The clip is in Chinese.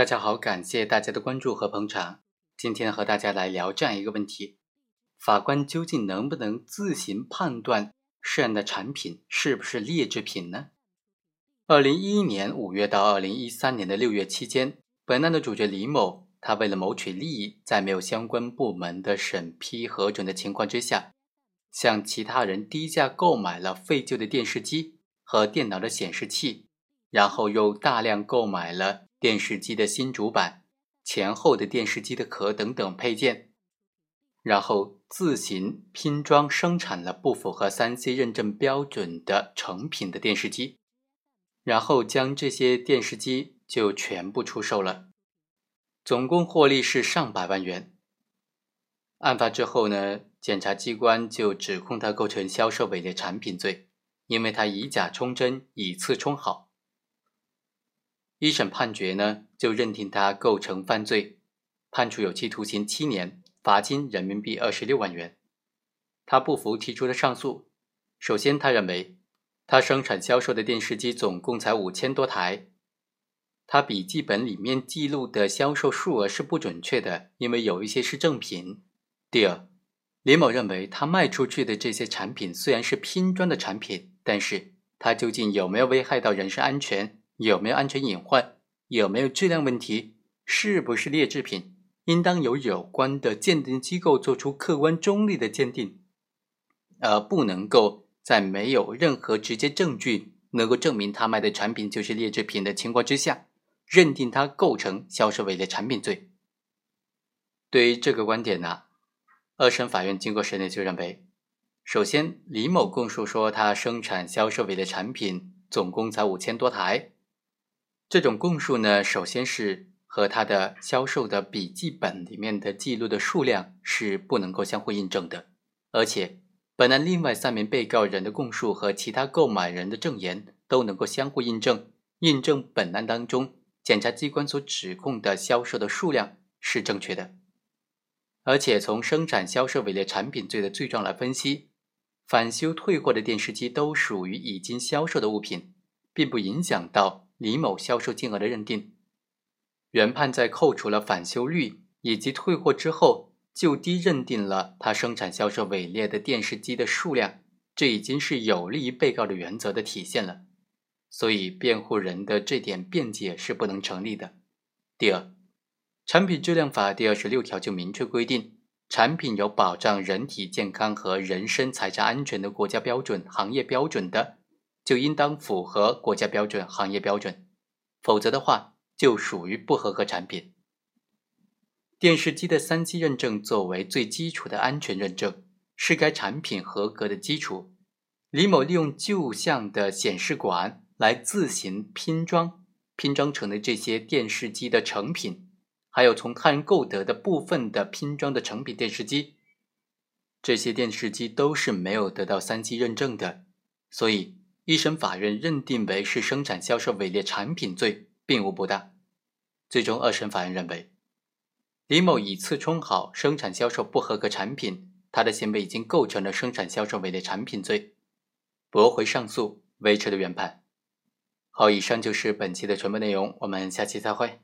大家好，感谢大家的关注和捧场。今天和大家来聊这样一个问题：法官究竟能不能自行判断涉案的产品是不是劣质品呢？二零一一年五月到二零一三年的六月期间，本案的主角李某，他为了谋取利益，在没有相关部门的审批核准的情况之下，向其他人低价购买了废旧的电视机和电脑的显示器，然后又大量购买了。电视机的新主板、前后的电视机的壳等等配件，然后自行拼装生产了不符合三 C 认证标准的成品的电视机，然后将这些电视机就全部出售了，总共获利是上百万元。案发之后呢，检察机关就指控他构成销售伪劣产品罪，因为他以假充真，以次充好。一审判决呢，就认定他构成犯罪，判处有期徒刑七年，罚金人民币二十六万元。他不服，提出了上诉。首先，他认为他生产销售的电视机总共才五千多台，他笔记本里面记录的销售数额是不准确的，因为有一些是正品。第二，李某认为他卖出去的这些产品虽然是拼装的产品，但是他究竟有没有危害到人身安全？有没有安全隐患？有没有质量问题？是不是劣质品？应当由有关的鉴定机构做出客观中立的鉴定，而不能够在没有任何直接证据能够证明他卖的产品就是劣质品的情况之下，认定他构成销售伪劣产品罪。对于这个观点呢，二审法院经过审理就认为，首先李某供述说他生产销售伪劣产品总共才五千多台。这种供述呢，首先是和他的销售的笔记本里面的记录的数量是不能够相互印证的，而且本案另外三名被告人的供述和其他购买人的证言都能够相互印证，印证本案当中检察机关所指控的销售的数量是正确的，而且从生产销售伪劣产品罪的罪状来分析，返修退货的电视机都属于已经销售的物品，并不影响到。李某销售金额的认定，原判在扣除了返修率以及退货之后，就低认定了他生产销售伪劣的电视机的数量，这已经是有利于被告的原则的体现了。所以，辩护人的这点辩解是不能成立的。第二，《产品质量法》第二十六条就明确规定，产品有保障人体健康和人身财产安全的国家标准、行业标准的。就应当符合国家标准、行业标准，否则的话就属于不合格产品。电视机的三 C 认证作为最基础的安全认证，是该产品合格的基础。李某利用旧项的显示管来自行拼装，拼装成的这些电视机的成品，还有从他人购得的部分的拼装的成品电视机，这些电视机都是没有得到三 C 认证的，所以。一审法院认定为是生产销售伪劣产品罪，并无不当。最终，二审法院认为，李某以次充好，生产销售不合格产品，他的行为已经构成了生产销售伪劣产品罪，驳回上诉，维持了原判。好，以上就是本期的全部内容，我们下期再会。